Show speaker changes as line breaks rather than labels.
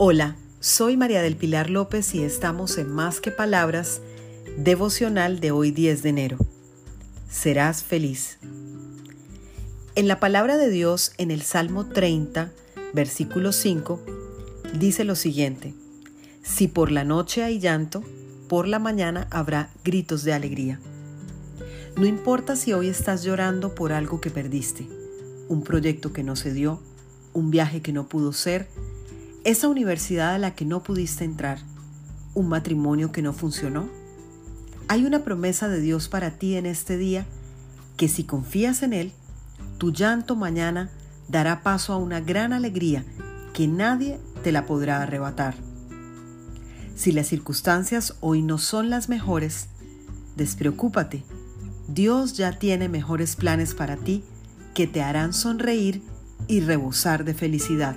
Hola, soy María del Pilar López y estamos en Más que Palabras, devocional de hoy 10 de enero. Serás feliz. En la palabra de Dios, en el Salmo 30, versículo 5, dice lo siguiente, Si por la noche hay llanto, por la mañana habrá gritos de alegría. No importa si hoy estás llorando por algo que perdiste, un proyecto que no se dio, un viaje que no pudo ser, esa universidad a la que no pudiste entrar, un matrimonio que no funcionó. Hay una promesa de Dios para ti en este día que si confías en Él, tu llanto mañana dará paso a una gran alegría que nadie te la podrá arrebatar. Si las circunstancias hoy no son las mejores, despreocúpate. Dios ya tiene mejores planes para ti que te harán sonreír y rebosar de felicidad.